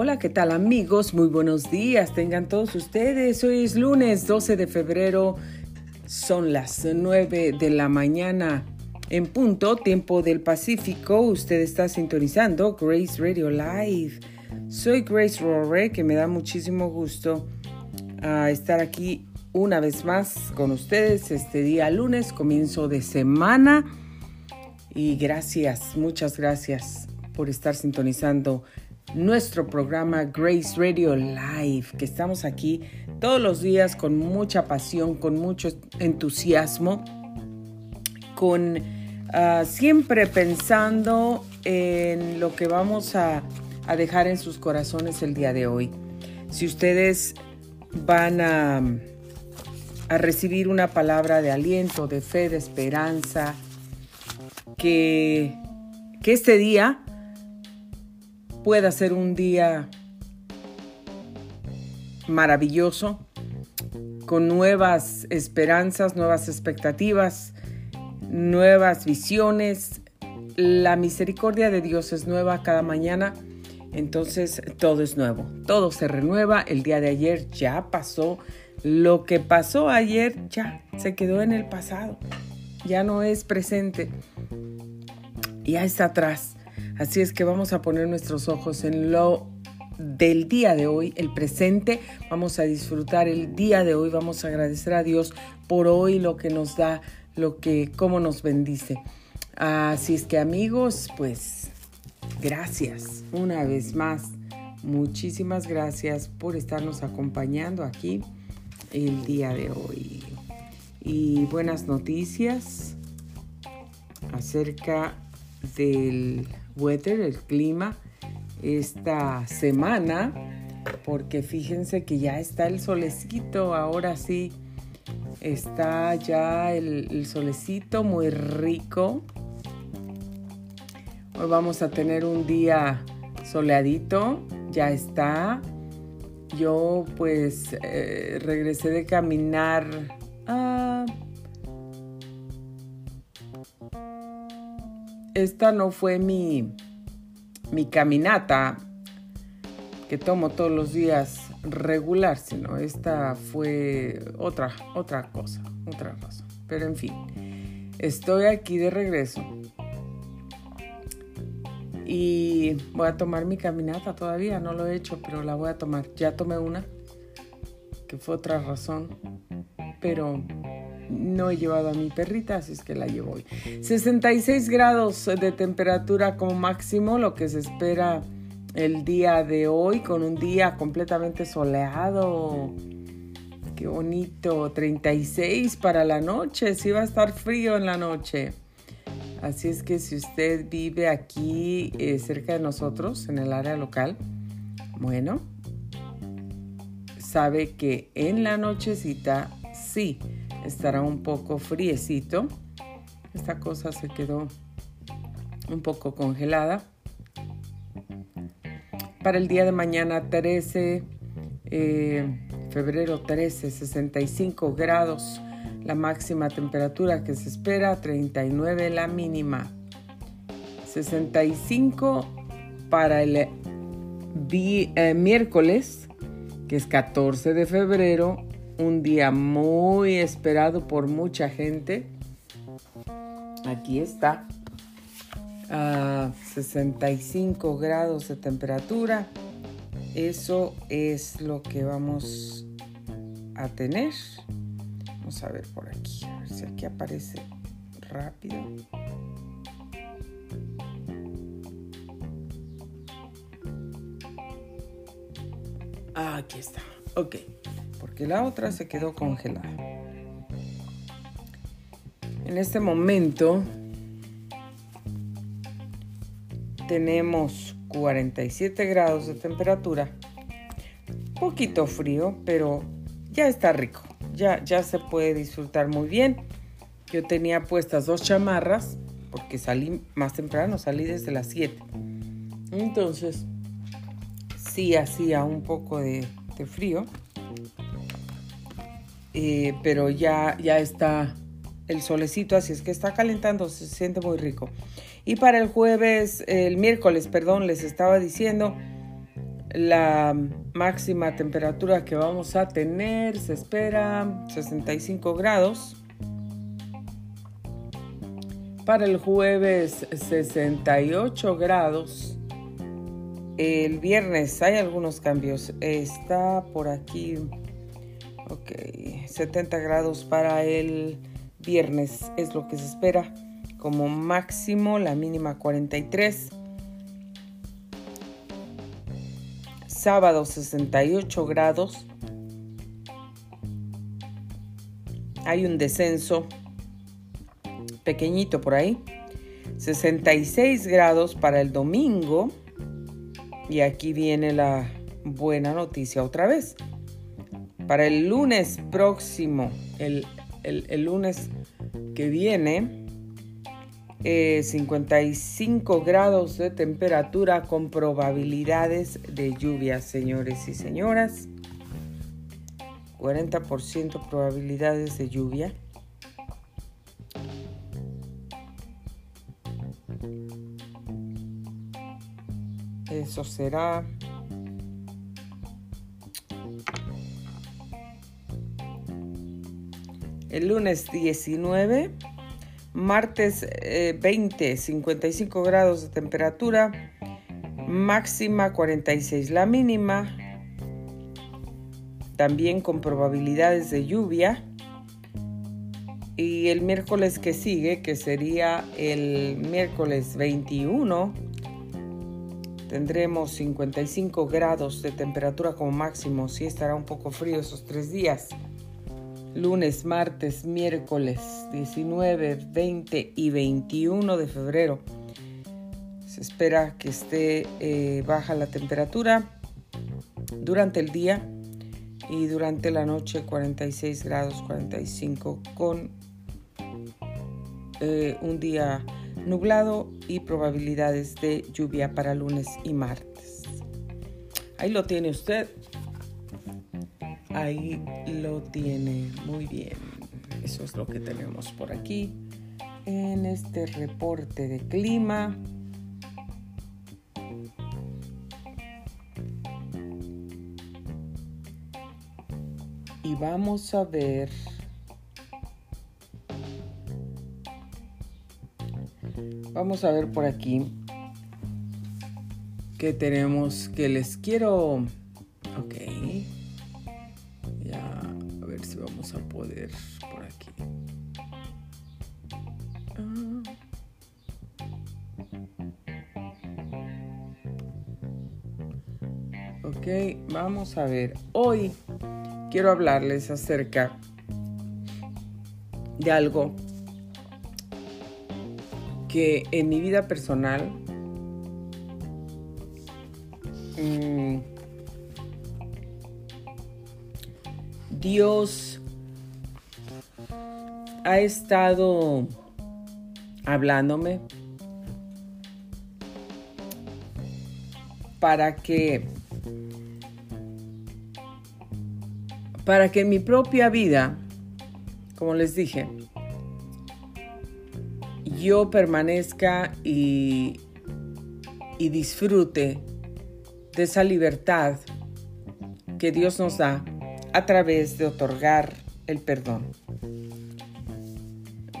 Hola, ¿qué tal amigos? Muy buenos días, tengan todos ustedes. Hoy es lunes 12 de febrero, son las 9 de la mañana en punto, tiempo del Pacífico. Usted está sintonizando Grace Radio Live. Soy Grace Rorre, que me da muchísimo gusto ah, estar aquí una vez más con ustedes este día lunes, comienzo de semana. Y gracias, muchas gracias por estar sintonizando nuestro programa Grace Radio Live, que estamos aquí todos los días con mucha pasión, con mucho entusiasmo, con ah, siempre pensando en lo que vamos a, a dejar en sus corazones el día de hoy. Si ustedes van a, a recibir una palabra de aliento, de fe, de esperanza, que, que este día pueda ser un día maravilloso, con nuevas esperanzas, nuevas expectativas, nuevas visiones. La misericordia de Dios es nueva cada mañana, entonces todo es nuevo, todo se renueva. El día de ayer ya pasó, lo que pasó ayer ya se quedó en el pasado, ya no es presente, ya está atrás. Así es que vamos a poner nuestros ojos en lo del día de hoy, el presente. Vamos a disfrutar el día de hoy, vamos a agradecer a Dios por hoy lo que nos da, lo que cómo nos bendice. Así es que amigos, pues gracias una vez más. Muchísimas gracias por estarnos acompañando aquí el día de hoy. Y buenas noticias acerca del weather, el clima, esta semana, porque fíjense que ya está el solecito, ahora sí, está ya el, solecito muy rico. Hoy vamos a tener un día soleadito, ya está. Yo pues eh, regresé de caminar. Esta no fue mi, mi caminata que tomo todos los días regular, sino esta fue otra, otra cosa, otra cosa. Pero en fin, estoy aquí de regreso y voy a tomar mi caminata todavía, no lo he hecho, pero la voy a tomar. Ya tomé una, que fue otra razón, pero no he llevado a mi perrita, así es que la llevo hoy. 66 grados de temperatura como máximo, lo que se espera el día de hoy, con un día completamente soleado. Qué bonito, 36 para la noche, sí va a estar frío en la noche. Así es que si usted vive aquí eh, cerca de nosotros, en el área local, bueno, sabe que en la nochecita sí estará un poco friecito. Esta cosa se quedó un poco congelada. Para el día de mañana 13, eh, febrero 13, 65 grados la máxima temperatura que se espera, 39 la mínima. 65 para el eh, miércoles, que es 14 de febrero, un día muy esperado por mucha gente. Aquí está. A 65 grados de temperatura. Eso es lo que vamos a tener. Vamos a ver por aquí. A ver si aquí aparece rápido. Aquí está. Ok porque la otra se quedó congelada. En este momento tenemos 47 grados de temperatura, poquito frío, pero ya está rico, ya, ya se puede disfrutar muy bien. Yo tenía puestas dos chamarras porque salí más temprano, salí desde las 7. Entonces, sí hacía un poco de, de frío, eh, pero ya, ya está el solecito, así es que está calentando, se siente muy rico. Y para el jueves, el miércoles, perdón, les estaba diciendo, La máxima temperatura que vamos a tener se espera 65 grados. Para el jueves 68 grados. El viernes hay algunos cambios. Está por aquí. Ok, 70 grados para el viernes es lo que se espera. Como máximo la mínima 43. Sábado 68 grados. Hay un descenso pequeñito por ahí. 66 grados para el domingo. Y aquí viene la buena noticia otra vez. Para el lunes próximo, el, lunes que viene, 55 eh, grados de temperatura con probabilidades de lluvia, señores y señoras. 40% probabilidades de lluvia. Eso será el lunes 19, martes 20, eh, 55 grados de temperatura, máxima 46 la mínima, también con probabilidades de lluvia. Y el miércoles que sigue, que sería el miércoles 21, Tendremos 55 grados de temperatura como máximo, sí estará un poco frío esos tres días. Lunes, martes, miércoles 19, 20 y 21 de febrero. Se espera que esté eh, baja la temperatura durante el día y durante la noche 46 grados 45 con eh, un día nublado y probabilidades de lluvia para lunes y martes. Ahí lo tiene usted. Ahí lo tiene. Muy bien. Eso es lo que tenemos por aquí en este reporte de clima. Y vamos a ver Vamos a ver por aquí que tenemos que les quiero. A ver. Hoy quiero hablarles acerca de algo que en mi vida personal mm, Dios ha estado hablándome para que para que mi propia vida, como les dije, yo permanezca y, y disfrute de esa libertad que Dios nos da a través de otorgar el perdón.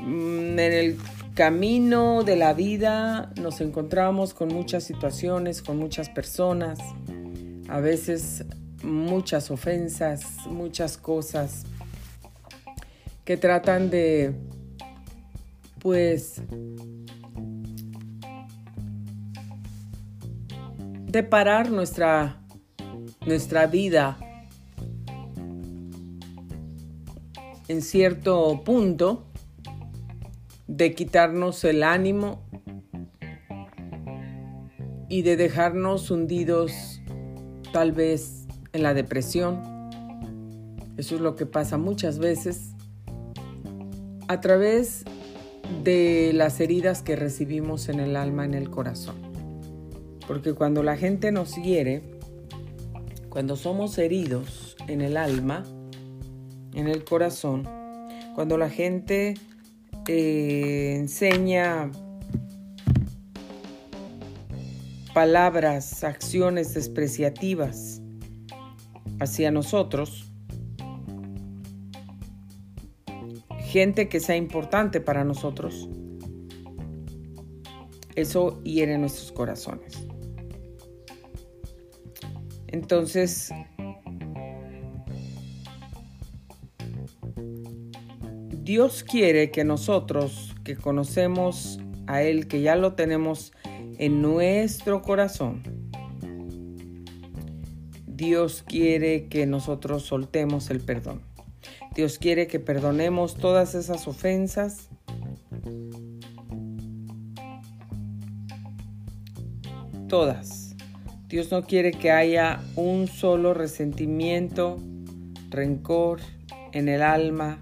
Mm, en el camino de la vida nos encontramos con muchas situaciones, con muchas personas, a veces muchas ofensas, muchas cosas que tratan de pues de parar nuestra nuestra vida en cierto punto de quitarnos el ánimo y de dejarnos hundidos tal vez en la depresión. Eso es lo que pasa muchas veces a través de las heridas que recibimos en el alma, en el corazón. Porque cuando la gente nos hiere, cuando somos heridos en el alma, en el corazón, cuando la gente eh, enseña palabras, acciones despreciativas hacia nosotros, gente que sea importante para nosotros, eso hiere nuestros corazones. Entonces, Dios quiere que nosotros que conocemos a Él, que ya lo tenemos en nuestro corazón, Dios quiere que nosotros soltemos el perdón. Dios quiere que perdonemos todas esas ofensas. Todas. Dios no quiere que haya un solo resentimiento, rencor en el alma.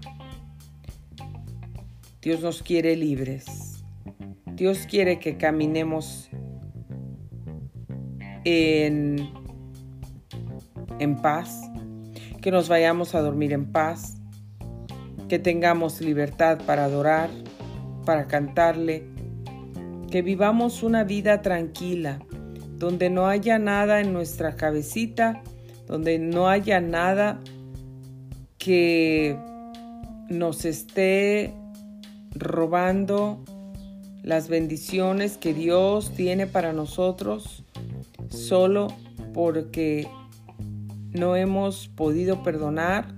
Dios nos quiere libres. Dios quiere que caminemos en, en paz, que nos vayamos a dormir en paz, que tengamos libertad para adorar, para cantarle, que vivamos una vida tranquila, donde no haya nada en nuestra cabecita, donde no haya nada que nos esté robando las bendiciones que Dios tiene para nosotros solo porque no hemos podido perdonar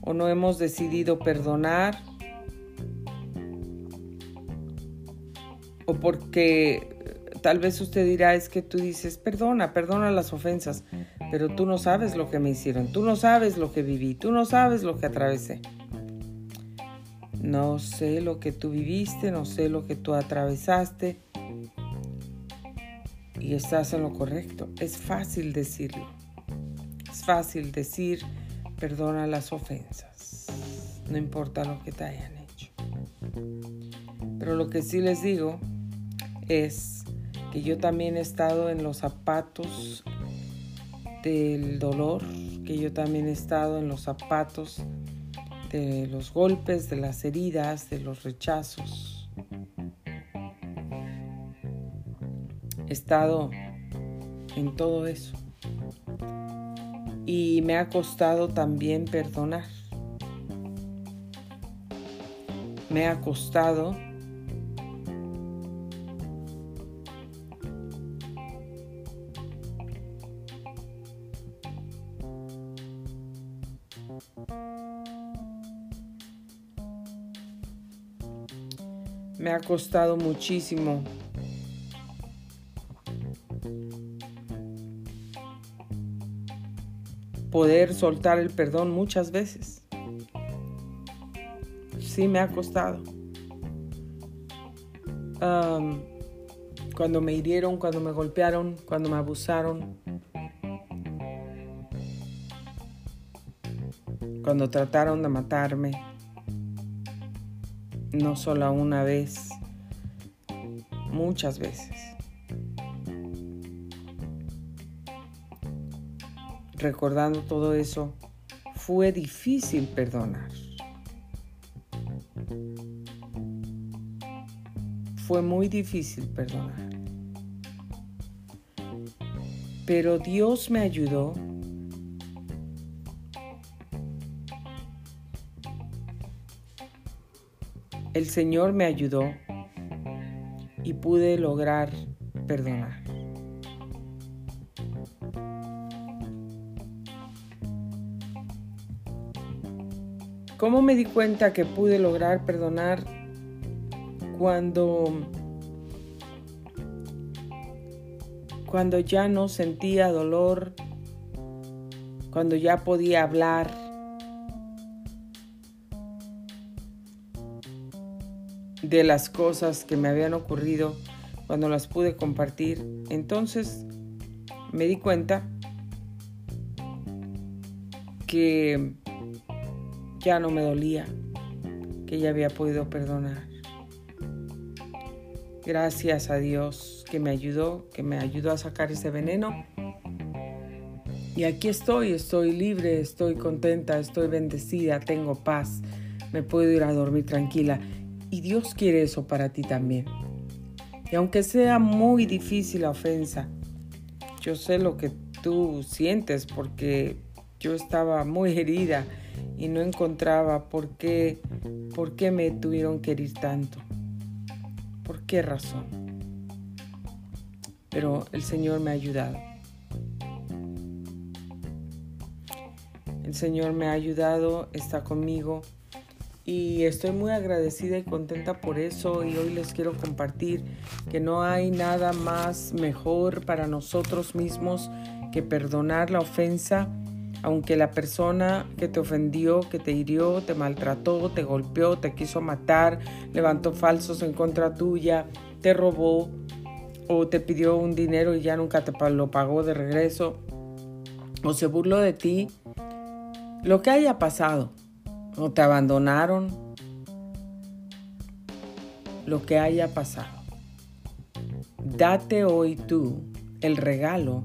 o no hemos decidido perdonar o porque tal vez usted dirá es que tú dices perdona, perdona las ofensas, pero tú no sabes lo que me hicieron, tú no sabes lo que viví, tú no sabes lo que atravesé. No sé lo que tú viviste, no sé lo que tú atravesaste y estás en lo correcto. Es fácil decirlo. Fácil decir perdona las ofensas, no importa lo que te hayan hecho. Pero lo que sí les digo es que yo también he estado en los zapatos del dolor, que yo también he estado en los zapatos de los golpes, de las heridas, de los rechazos. He estado en todo eso y me ha costado también perdonar. Me ha costado me ha costado muchísimo poder soltar el perdón muchas veces. Sí me ha costado. cuando me hirieron, cuando me golpearon, cuando me abusaron, cuando trataron de matarme, no solo una vez, muchas veces. Recordando todo eso, fue difícil perdonar. Fue muy difícil perdonar. Pero Dios me ayudó el Señor me ayudó y pude lograr perdonar. ¿Cómo me di cuenta que pude lograr perdonar cuando cuando ya no sentía dolor, cuando ya podía hablar? de las cosas que me habían ocurrido cuando las pude compartir. Entonces me di cuenta que ya no me dolía, que ya había podido perdonar. Gracias a Dios que me ayudó, que me ayudó a sacar ese veneno. Y aquí estoy, estoy libre, estoy contenta, estoy bendecida, tengo paz, me puedo ir a dormir tranquila. Y Dios quiere eso para ti también. Y aunque sea muy difícil la ofensa, yo sé lo que tú sientes porque yo estaba muy herida y no encontraba por qué, por qué me tuvieron que herir tanto. ¿Por qué razón? Pero el Señor me ha ayudado. El Señor me ha ayudado, está conmigo y estoy muy agradecida y contenta por eso y hoy les quiero compartir que no hay nada más mejor para nosotros mismos que perdonar la ofensa aunque la persona que te ofendió, que te hirió, te maltrató, te golpeó, te quiso matar, levantó falsos en contra tuya, te robó o te pidió un dinero y ya nunca te lo pagó de regreso o se burló de ti, lo que haya pasado, o te abandonaron, lo que haya pasado. Date hoy tú el regalo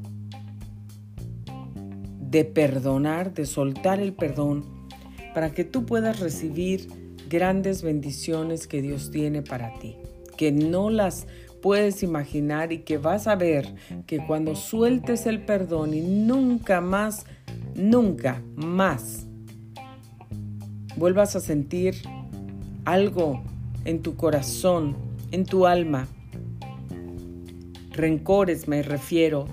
de perdonar, de soltar el perdón, para que tú puedas recibir grandes bendiciones que Dios tiene para ti, que no las puedes imaginar y que vas a ver que cuando sueltes el perdón y nunca más, nunca más vuelvas a sentir algo en tu corazón, en tu alma, rencores me refiero,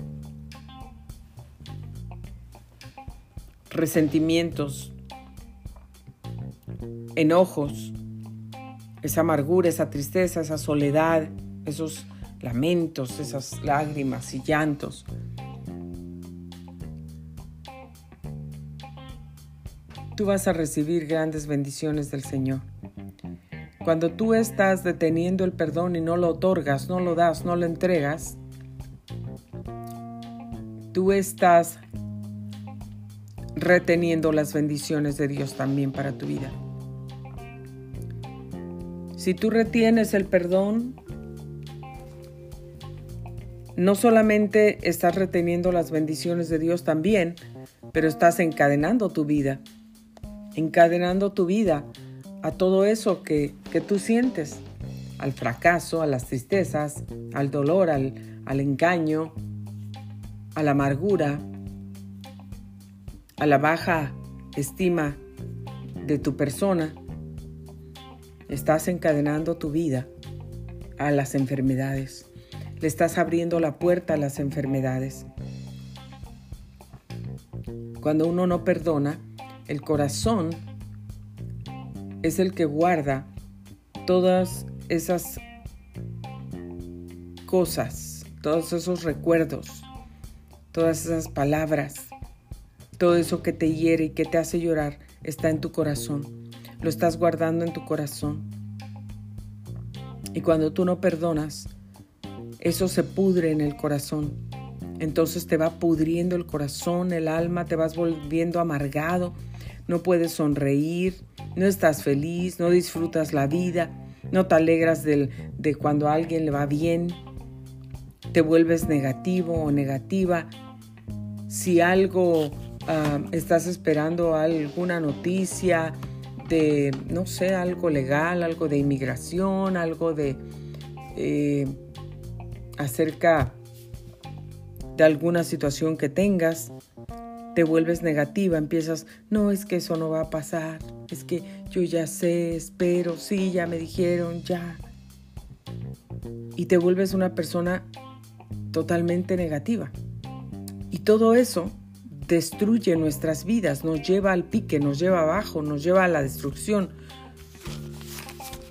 resentimientos, enojos, esa amargura, esa tristeza, esa soledad, esos lamentos, esas lágrimas y llantos. Tú vas a recibir grandes bendiciones del Señor. Cuando tú estás deteniendo el perdón y no lo otorgas, no lo das, no lo entregas, tú estás reteniendo las bendiciones de Dios también para tu vida. Si tú retienes el perdón, no solamente estás reteniendo las bendiciones de Dios también, pero estás encadenando tu vida, encadenando tu vida a todo eso que, que tú sientes, al fracaso, a las tristezas, al dolor, al, al engaño, a la amargura, a la baja estima de tu persona, estás encadenando tu vida a las enfermedades. Le estás abriendo la puerta a las enfermedades. Cuando uno no perdona, el corazón es el que guarda todas esas cosas, todos esos recuerdos, todas esas palabras todo eso que te hiere y que te hace llorar está en tu corazón. Lo estás guardando en tu corazón. Y cuando tú no perdonas, eso se pudre en el corazón. Entonces te va pudriendo el corazón, el alma, te vas volviendo amargado, no puedes sonreír, no estás feliz, no disfrutas la vida, no te alegras de cuando a alguien le va bien, te vuelves negativo o negativa. Si algo Estás esperando alguna noticia de, no sé, algo legal, algo de inmigración, algo de eh, acerca de alguna situación que tengas, te vuelves negativa, empiezas, no, es que eso no va a pasar, es que yo ya sé, espero, sí, ya me dijeron, ya. Y te vuelves una persona totalmente negativa. Y todo eso destruye nuestras vidas, nos lleva al pique, nos lleva abajo, nos lleva a la destrucción.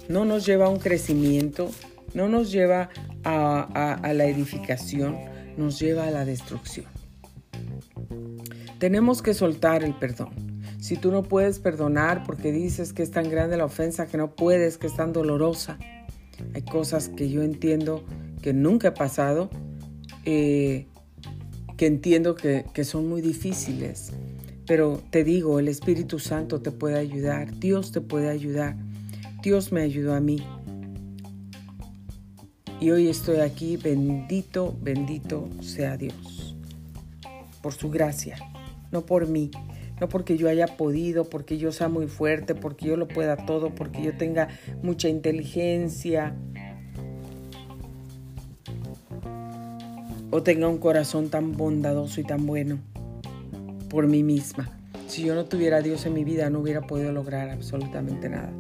No nos lleva a un crecimiento, no nos lleva a, la edificación, nos lleva a la destrucción. Tenemos que soltar el perdón. Si tú no puedes perdonar porque dices que es tan grande la ofensa que no puedes, que es tan dolorosa, hay cosas que yo entiendo que nunca he pasado. Eh, que entiendo que, son muy difíciles, pero te digo, el Espíritu Santo te puede ayudar, Dios te puede ayudar, Dios me ayudó a mí. Y hoy estoy aquí, bendito, bendito sea Dios, por su gracia, no por mí, no porque yo haya podido, porque yo sea muy fuerte, porque yo lo pueda todo, porque yo tenga mucha inteligencia, o tenga un corazón tan bondadoso y tan bueno por mí misma. Si yo no tuviera a Dios en mi vida no hubiera podido lograr absolutamente nada.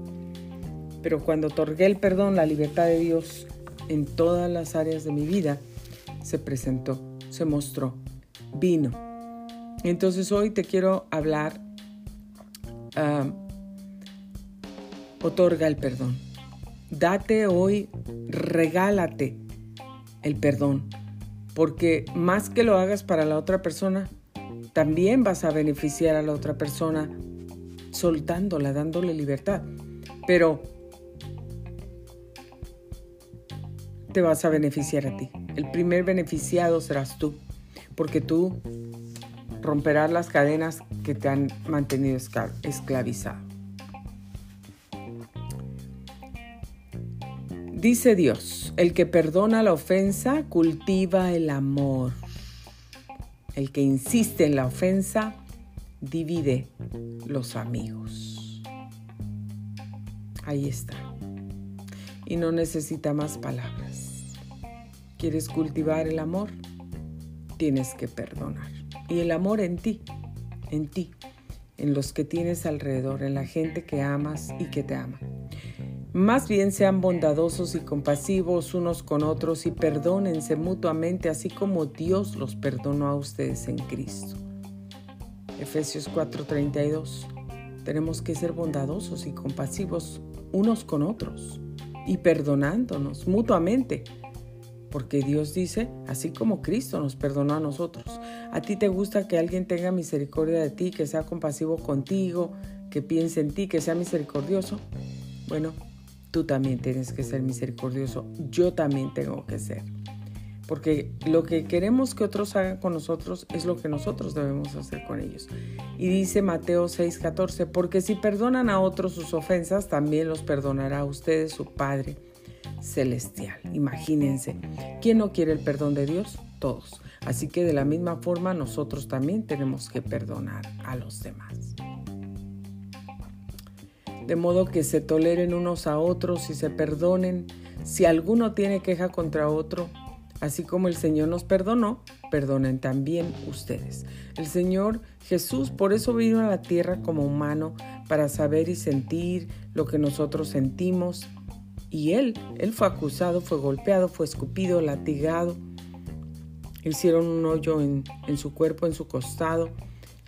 Pero cuando otorgué el perdón, la libertad de Dios en todas las áreas de mi vida, se presentó, se mostró, vino. Entonces hoy te quiero hablar, otorga el perdón. Date hoy, regálate el perdón, porque más que lo hagas para la otra persona, también vas a beneficiar a la otra persona soltándola, dándole libertad. Pero te vas a beneficiar a ti. El primer beneficiado serás tú, porque tú romperás las cadenas que te han mantenido esclavizado. Dice Dios, el que perdona la ofensa cultiva el amor. El que insiste en la ofensa divide los amigos. Ahí está. Y no necesita más palabras. ¿Quieres cultivar el amor? Tienes que perdonar. Y el amor en ti, en ti, en los que tienes alrededor, en la gente que amas y que te ama. Más bien sean bondadosos y compasivos unos con otros y perdónense mutuamente así como Dios los perdonó a ustedes en Cristo. Efesios 4:32. Tenemos que ser bondadosos y compasivos unos con otros y perdonándonos mutuamente. Porque Dios dice, así como Cristo nos perdonó a nosotros. ¿A ti te gusta que alguien tenga misericordia de ti, que sea compasivo contigo, que piense en ti, que sea misericordioso? Bueno, tú también tienes que ser misericordioso, yo también tengo que ser. Porque lo que queremos que otros hagan con nosotros es lo que nosotros debemos hacer con ellos. Y dice Mateo 6:14, porque si perdonan a otros sus ofensas, también los perdonará a ustedes su Padre Celestial. Imagínense, ¿quién no quiere el perdón de Dios? Todos. Así que de la misma forma nosotros también tenemos que perdonar a los demás de modo que se toleren unos a otros y se perdonen. Si alguno tiene queja contra otro, así como el Señor nos perdonó, perdonen también ustedes. El Señor Jesús por eso vino a la tierra como humano, para saber y sentir lo que nosotros sentimos. Y Él, Él fue acusado, fue golpeado, fue escupido, latigado. Hicieron un hoyo en, en su cuerpo, en su costado.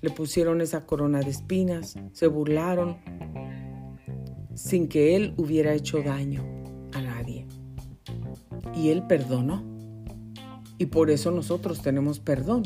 Le pusieron esa corona de espinas, se burlaron, sin que Él hubiera hecho daño a nadie. Y Él perdonó. Y por eso nosotros tenemos perdón.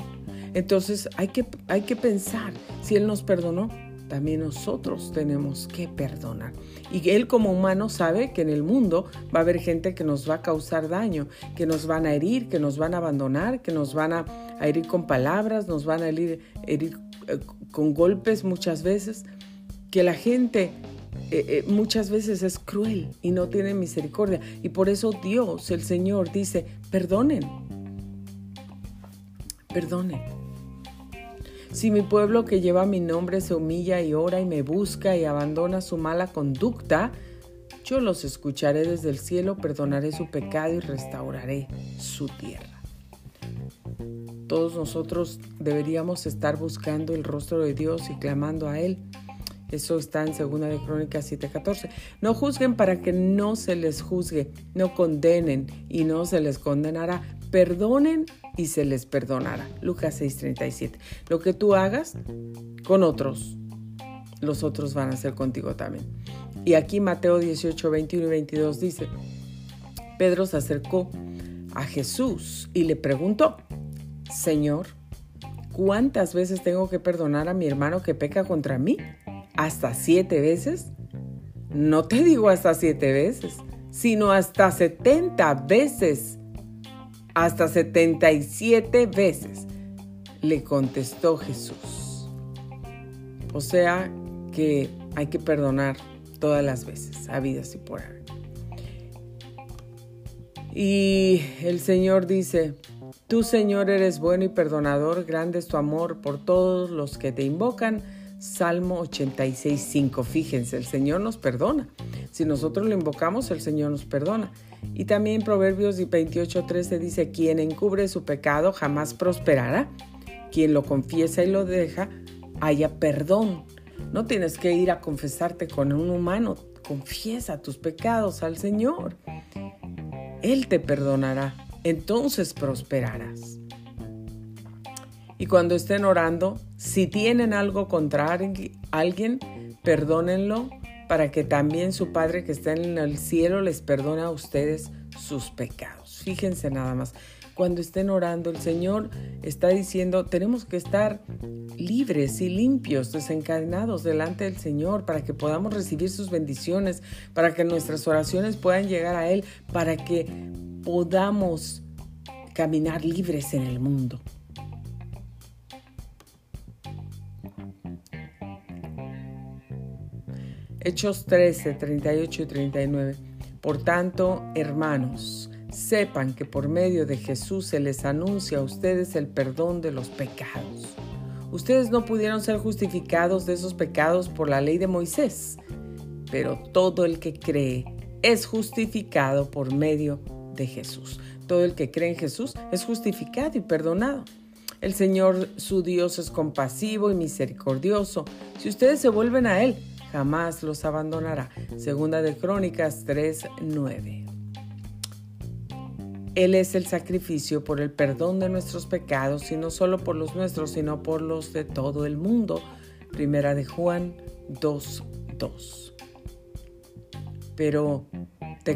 Entonces hay que, hay que pensar, si Él nos perdonó, también nosotros tenemos que perdonar. Y Él como humano sabe que en el mundo va a haber gente que nos va a causar daño, que nos van a herir, que nos van a abandonar, que nos van a, herir con palabras, nos van a herir, herir eh, con golpes muchas veces. Que la gente eh, eh, muchas veces es cruel y no tiene misericordia. Y por eso Dios, el Señor, dice, perdonen, perdonen. Si mi pueblo que lleva mi nombre se humilla y ora y me busca y abandona su mala conducta, yo los escucharé desde el cielo, perdonaré su pecado y restauraré su tierra. Todos nosotros deberíamos estar buscando el rostro de Dios y clamando a Él eso está en Segunda de Crónicas 7:14. No juzguen para que no se les juzgue, no condenen y no se les condenará. Perdonen y se les perdonará. Lucas 6:37. Lo que tú hagas con otros, los otros van a hacer contigo también. Y aquí Mateo 18, 21 y 22 dice, Pedro se acercó a Jesús y le preguntó, Señor, ¿cuántas veces tengo que perdonar a mi hermano que peca contra mí? Hasta siete veces. No te digo hasta siete veces, sino hasta 70 veces. Hasta 77 veces, le contestó Jesús. O sea que hay que perdonar todas las veces, habidas y por haber. Y el Señor dice, tú Señor eres bueno y perdonador, grande es tu amor por todos los que te invocan Salmo 86, 5. Fíjense, el Señor nos perdona. Si nosotros lo invocamos, el Señor nos perdona. Y también Proverbios 28:13 dice, quien encubre su pecado jamás prosperará. Quien lo confiesa y lo deja, haya perdón. No tienes que ir a confesarte con un humano, confiesa tus pecados al Señor. Él te perdonará, entonces prosperarás. Y cuando estén orando, si tienen algo contra alguien, perdónenlo para que también su Padre que está en el cielo les perdone a ustedes sus pecados. Fíjense nada más. Cuando estén orando, el Señor está diciendo, tenemos que estar libres y limpios, desencadenados delante del Señor para que podamos recibir sus bendiciones, para que nuestras oraciones puedan llegar a Él, para que podamos caminar libres en el mundo. Hechos 13, 38 y 39. Por tanto, hermanos, sepan que por medio de Jesús se les anuncia a ustedes el perdón de los pecados. Ustedes no pudieron ser justificados de esos pecados por la ley de Moisés, pero todo el que cree es justificado por medio de Jesús. Todo el que cree en Jesús es justificado y perdonado. El Señor su Dios es compasivo y misericordioso. Si ustedes se vuelven a Él, jamás los abandonará. Segunda de Crónicas 3:9. Él es el sacrificio por el perdón de nuestros pecados y no solo por los nuestros, sino por los de todo el mundo. Primera de Juan 2:2. Pero te,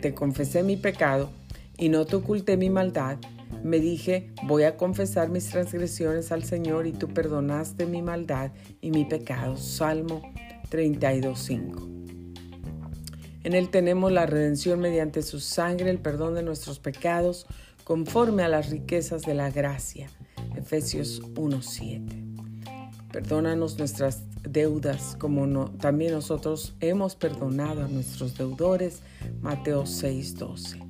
te confesé mi pecado y no te oculté mi maldad. Me dije, voy a confesar mis transgresiones al Señor y tú perdonaste mi maldad y mi pecado. Salmo 32.5. En Él tenemos la redención mediante su sangre, el perdón de nuestros pecados, conforme a las riquezas de la gracia. Efesios 1.7. Perdónanos nuestras deudas como también nosotros hemos perdonado a nuestros deudores. Mateo 6.12.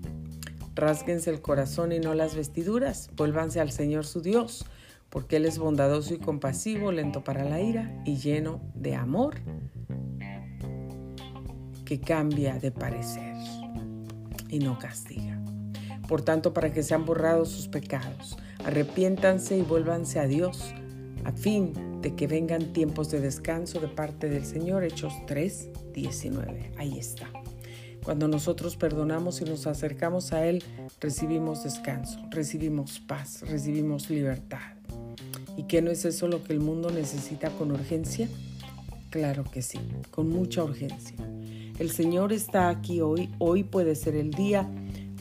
Rásguense el corazón y no las vestiduras, vuélvanse al Señor su Dios, porque Él es bondadoso y compasivo, lento para la ira y lleno de amor que cambia de parecer y no castiga. Por tanto, para que sean borrados sus pecados, arrepiéntanse y vuélvanse a Dios, a fin de que vengan tiempos de descanso de parte del Señor. Hechos 3, 19. Ahí está. Cuando nosotros perdonamos y nos acercamos a Él, recibimos descanso, recibimos paz, recibimos libertad. ¿Y qué no es eso lo que el mundo necesita con urgencia? Claro que sí, con mucha urgencia. El Señor está aquí hoy. Hoy puede ser el día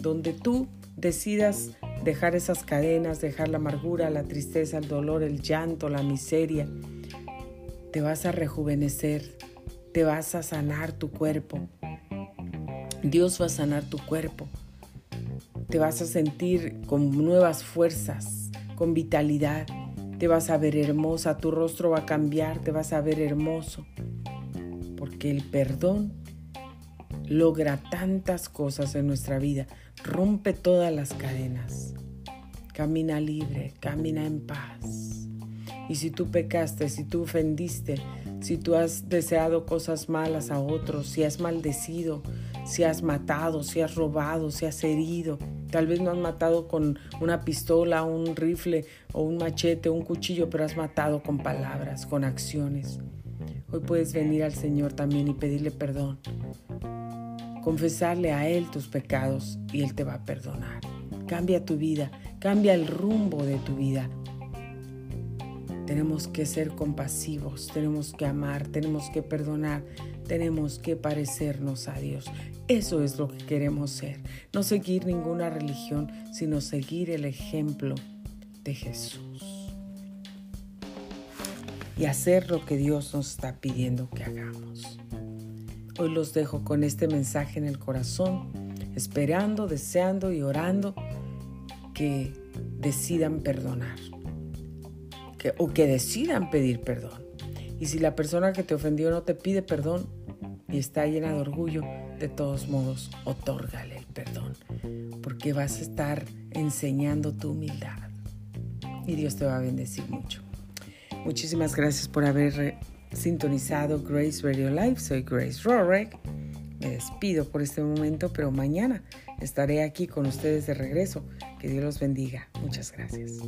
donde tú decidas dejar esas cadenas, dejar la amargura, la tristeza, el dolor, el llanto, la miseria. Te vas a rejuvenecer, te vas a sanar tu cuerpo. Dios va a sanar tu cuerpo. Te vas a sentir con nuevas fuerzas, con vitalidad. Te vas a ver hermosa, tu rostro va a cambiar, te vas a ver hermoso. Porque el perdón logra tantas cosas en nuestra vida, rompe todas las cadenas, camina libre, camina en paz. Y si tú pecaste, si tú ofendiste, si tú has deseado cosas malas a otros, si has maldecido, si has matado, si has robado, si has herido, tal vez no has matado con una pistola, un rifle o un machete, un cuchillo, pero has matado con palabras, con acciones. Hoy puedes venir al Señor también y pedirle perdón confesarle a Él tus pecados y Él te va a perdonar. Cambia tu vida, cambia el rumbo de tu vida. Tenemos que ser compasivos, tenemos que amar, tenemos que perdonar, tenemos que parecernos a Dios. Eso es lo que queremos ser. No seguir ninguna religión, sino seguir el ejemplo de Jesús. Y hacer lo que Dios nos está pidiendo que hagamos. Hoy los dejo con este mensaje en el corazón, esperando, deseando y orando que decidan perdonar o que decidan pedir perdón. Y si la persona que te ofendió no te pide perdón y está llena de orgullo, de todos modos, otórgale el perdón, porque vas a estar enseñando tu humildad. Y Dios te va a bendecir mucho. Muchísimas gracias por haber sintonizado Grace Radio Live. Soy Grace Rorek. Me despido por este momento, pero mañana estaré aquí con ustedes de regreso. Que Dios los bendiga. Muchas gracias.